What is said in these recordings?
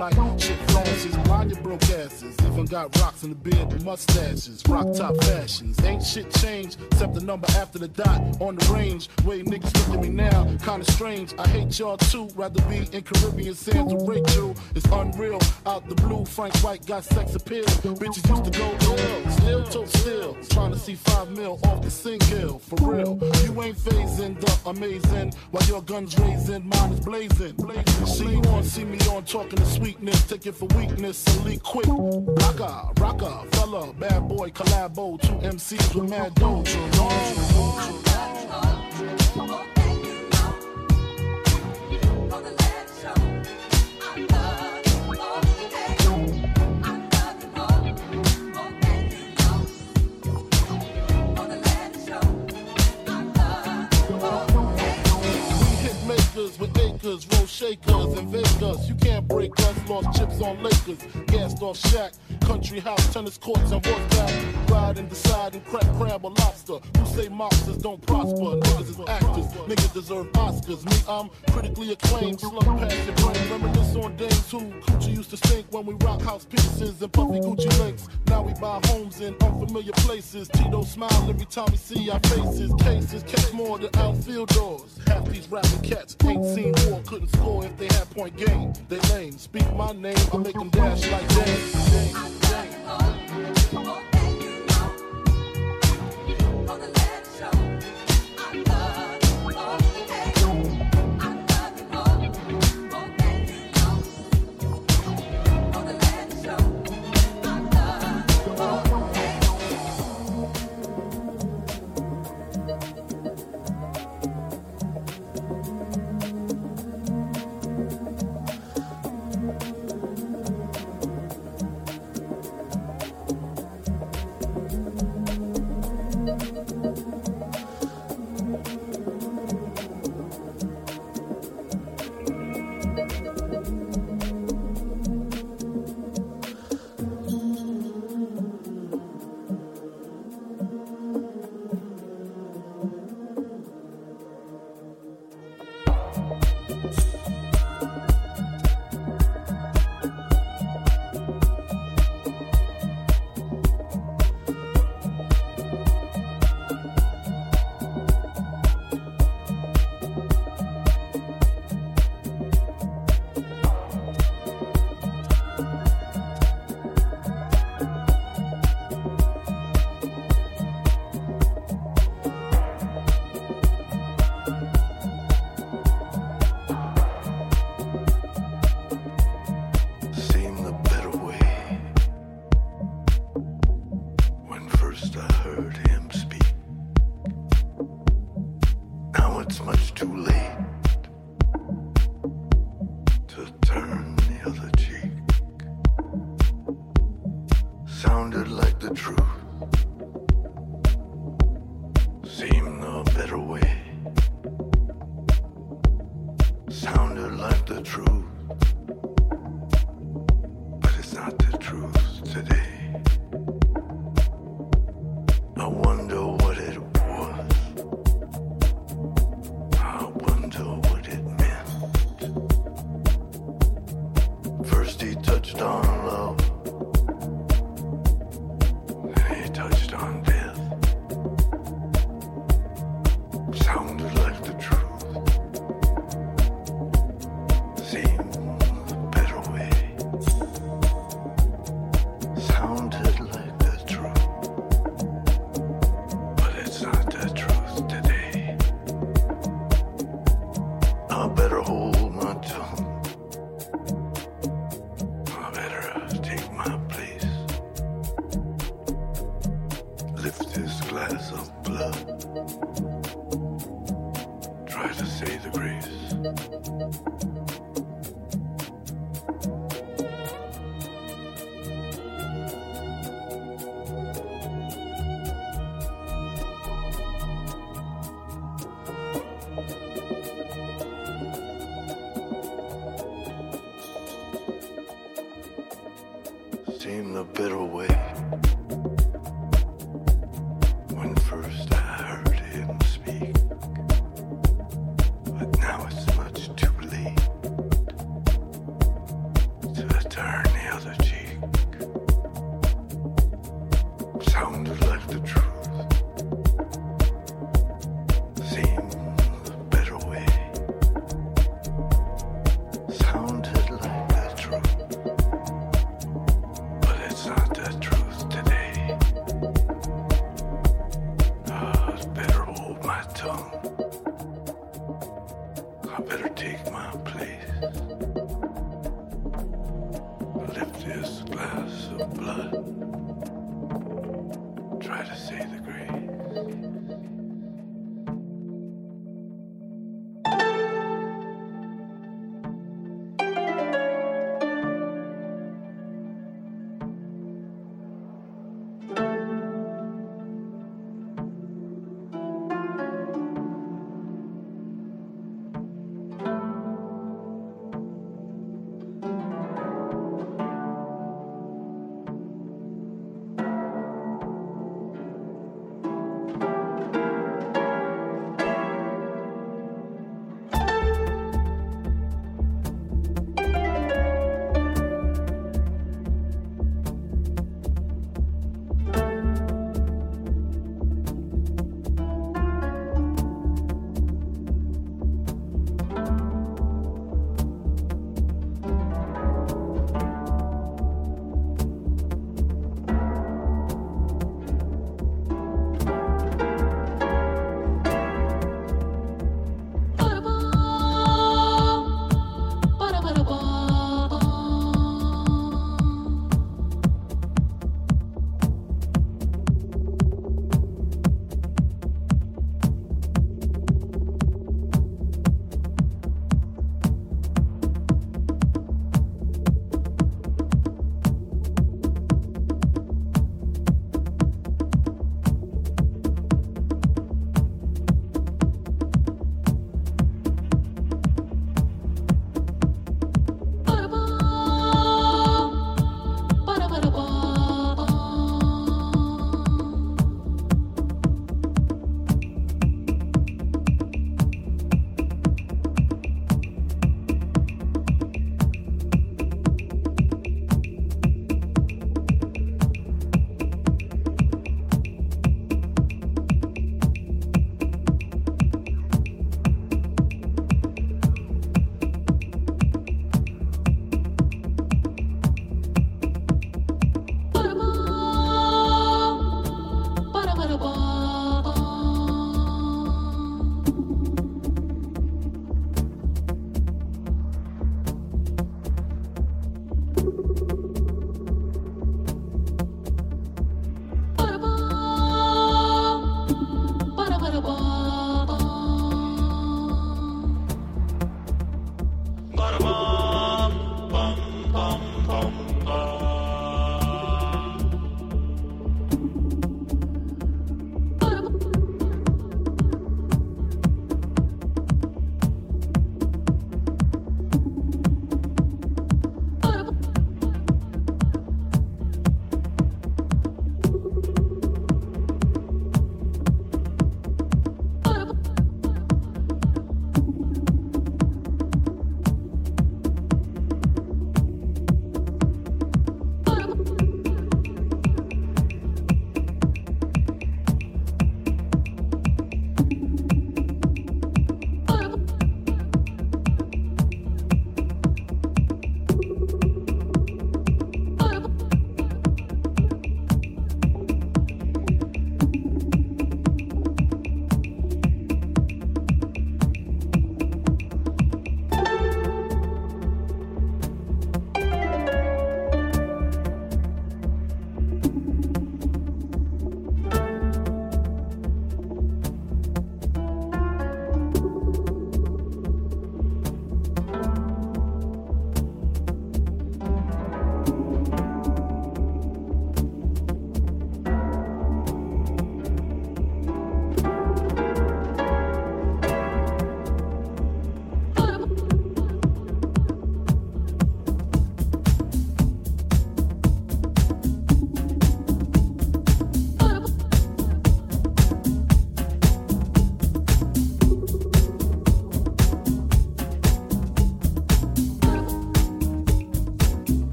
like shit flashes. Blind your broke asses. Even got rocks in the beard mustaches. Rock top fashions. Ain't shit changed except the number after the dot on the range. Way niggas look at me now, kinda strange. I hate y'all too. Rather be in Caribbean sands with Rachel. It's unreal. Out the blue, Frank White got sex appeal. Bitches used to go ill. Still toe still. Trying to see five mil off the single. For real. You ain't phasing the amazing. While your guns raising, mine is blazing. See you on, see me on, talking to sweetness. Take it for weakness and quick. Rocker, rocker, fella, bad boy, collabo. Two MCs with mad doja. Shakers and Vegas. You can't break us, lost chips on Lakers, gassed off Shaq. Country house, tennis courts, and horseback. Ride and decide and crack crab or lobster. Who say mobsters don't prosper? Niggas is actors, niggas deserve Oscars. Me, I'm critically acclaimed, slug past your brain. Reminisce on days who Coochie used to stink when we rock house pieces and puffy Gucci links. Now we buy homes in unfamiliar places. Tito smile every time we see our faces. Cases catch more than outfield doors. Half these rapping cats ain't seen war, couldn't score if they had point game. They lame. Speak my name, I make them dash like Dame. away. Sounded like the truth.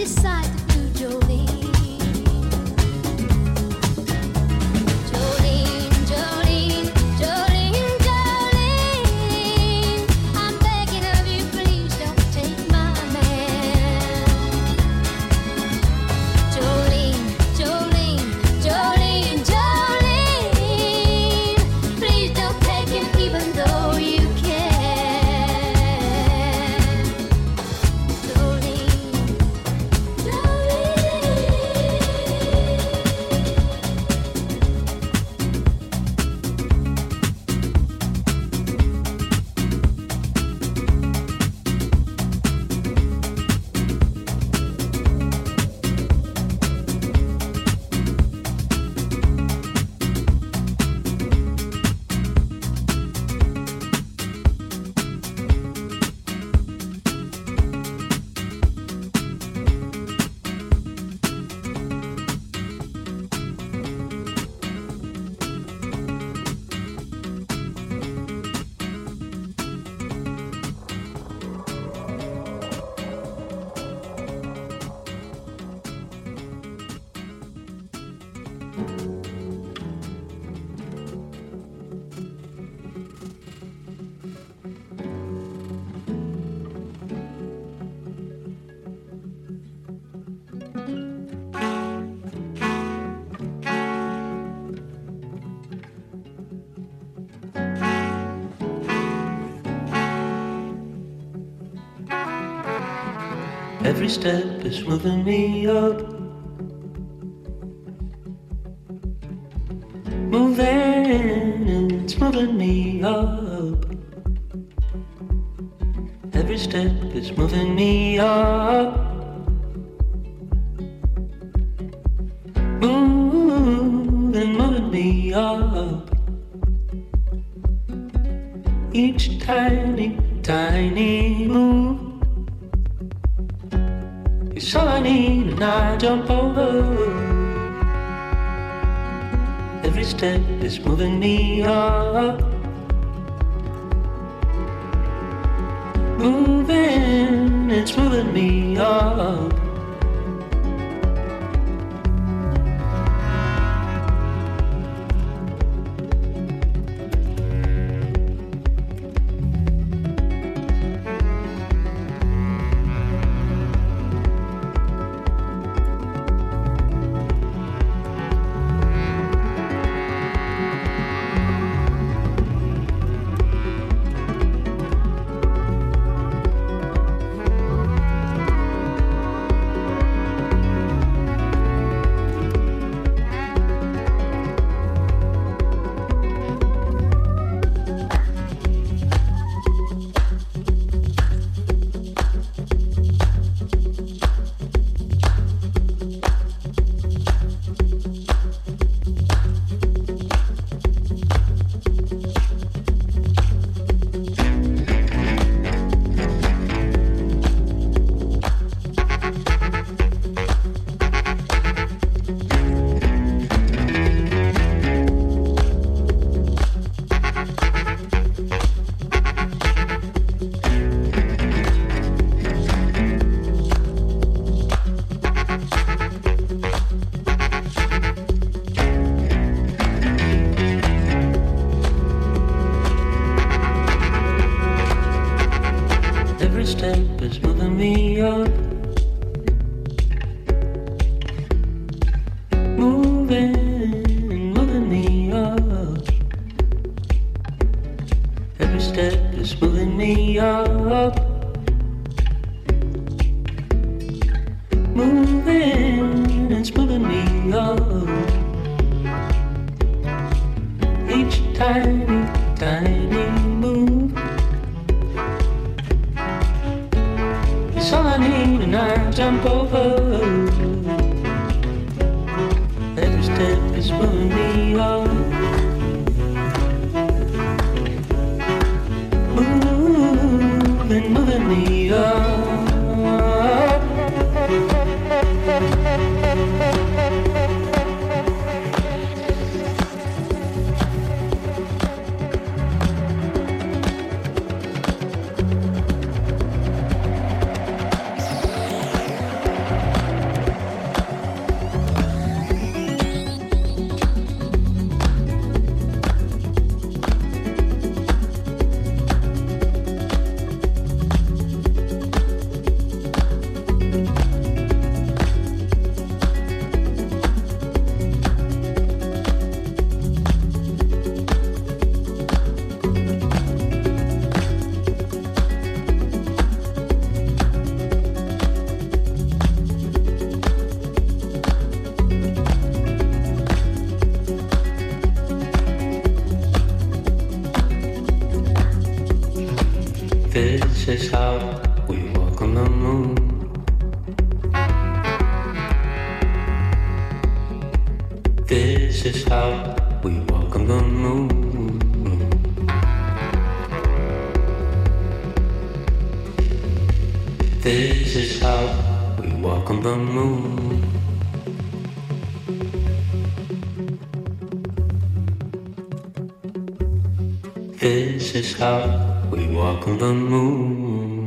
this side. Is moving me up. Moving, it's moving me up. Every step is moving me up. Moving, moving me up. Each tiny, tiny move need, and I jump over. Every step is moving me up. Moving, it's moving me up. spooling me up. This is how we walk on the moon.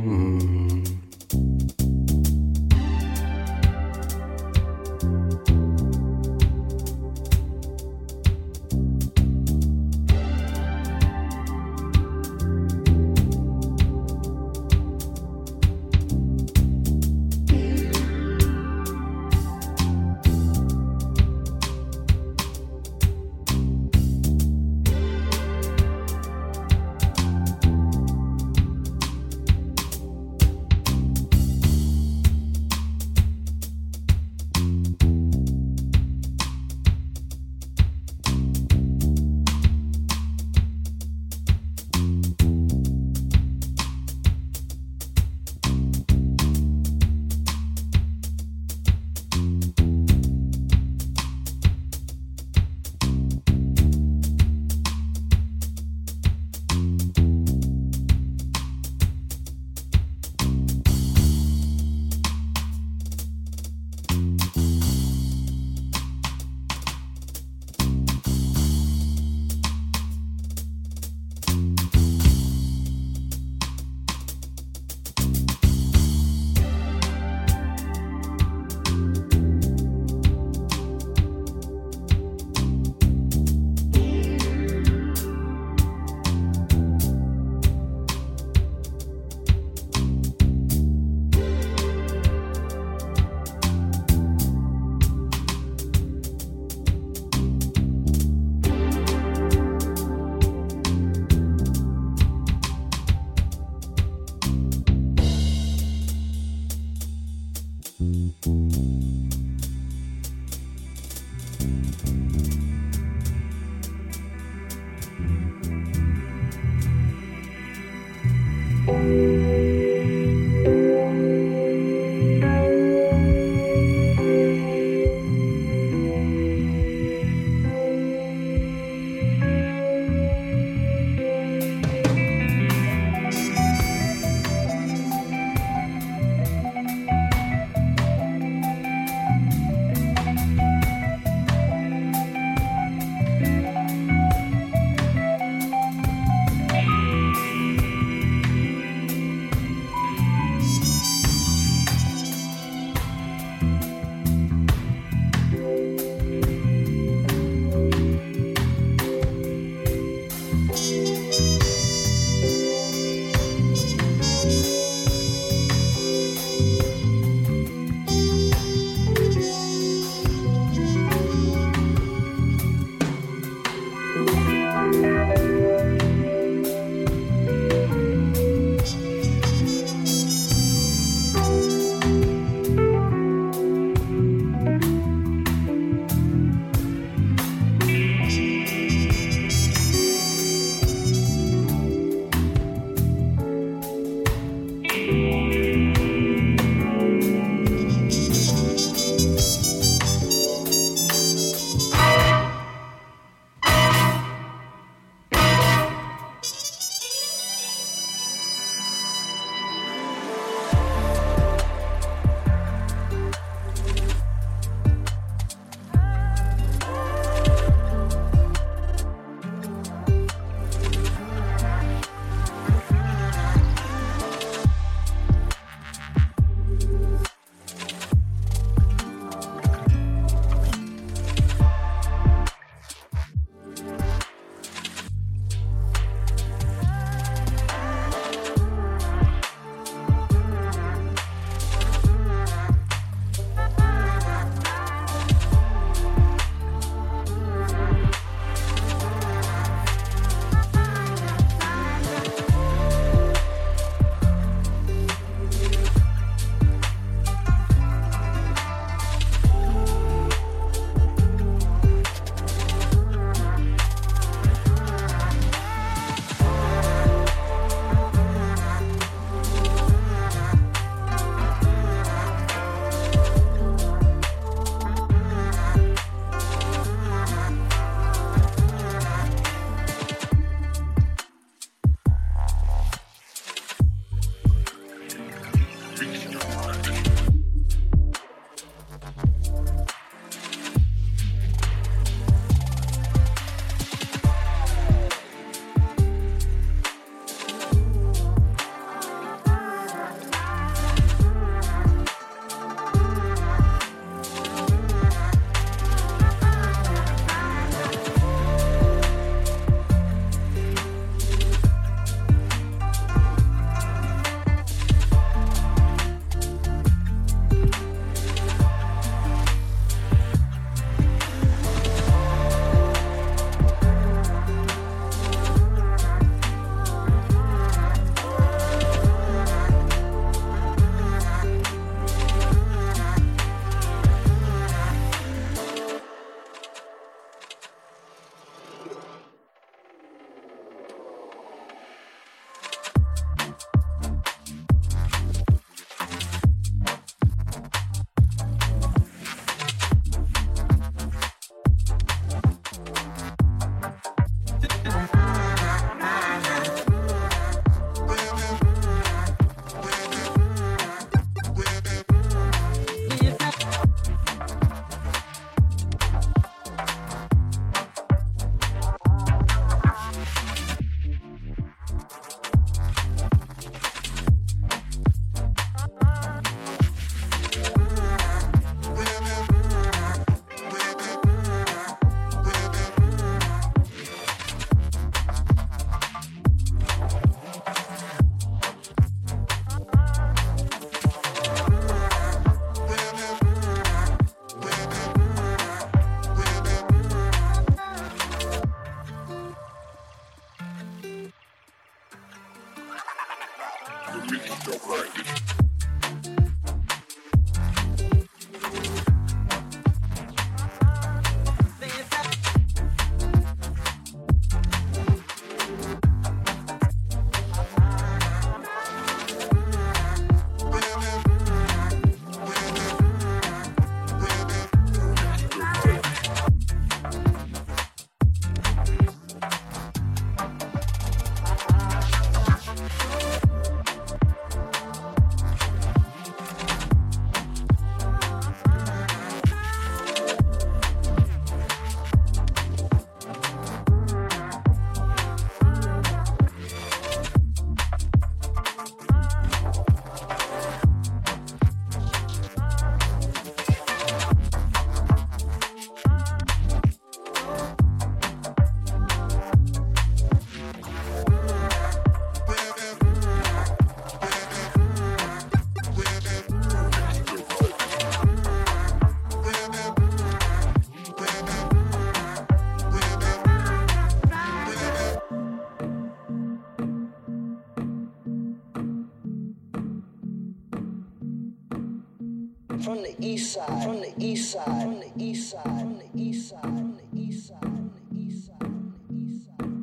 Side, from the east side, from the east side, from the east side, from the east side, from the east side, from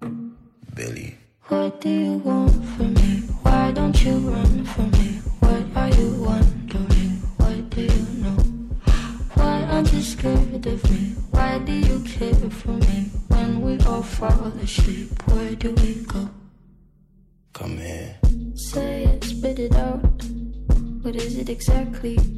the east side. Billy. What do you want from me? Why don't you run from me? What are you wondering? What do you know? Why aren't you scared of me? Why do you care for me? When we all fall asleep, where do we go? Come here. Say it, spit it out. What is it exactly?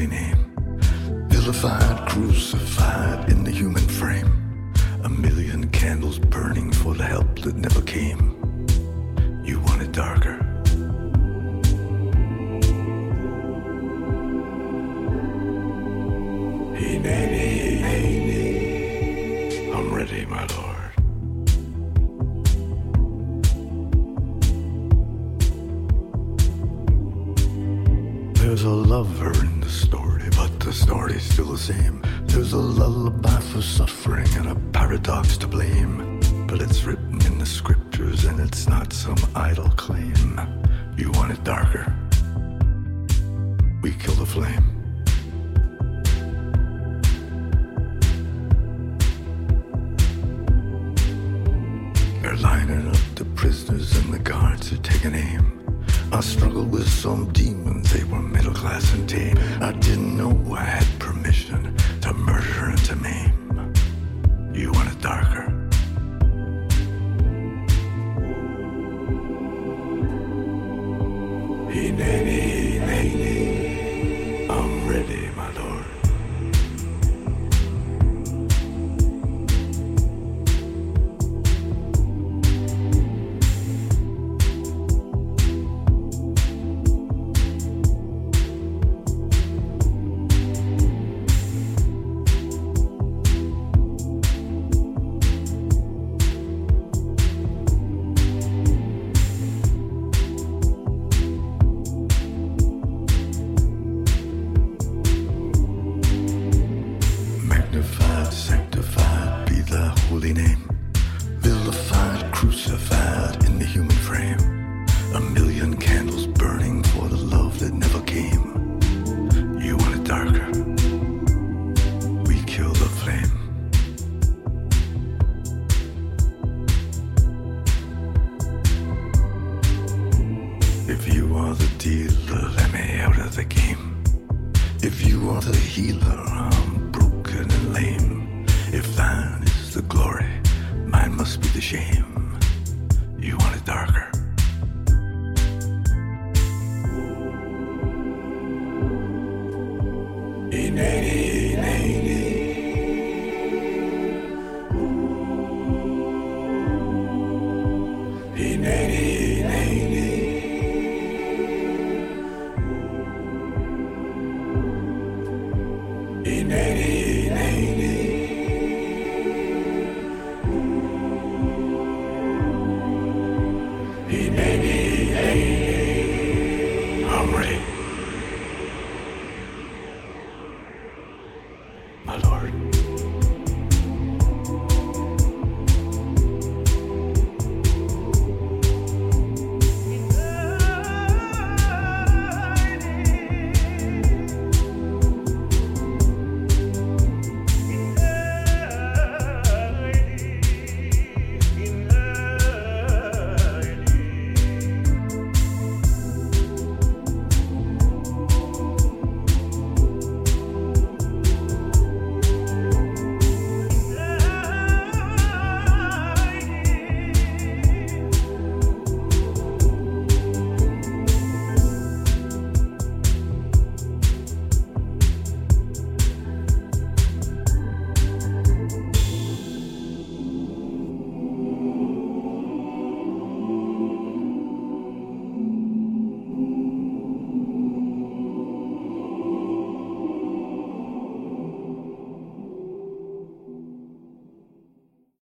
holy name. Vilified, crucified in the human frame. A million candles burning for the help that never came. You want it darker. He made it. same. Tis a lullaby for suffering. not a healer, I'm broken and lame. If thine is the glory, mine must be the shame.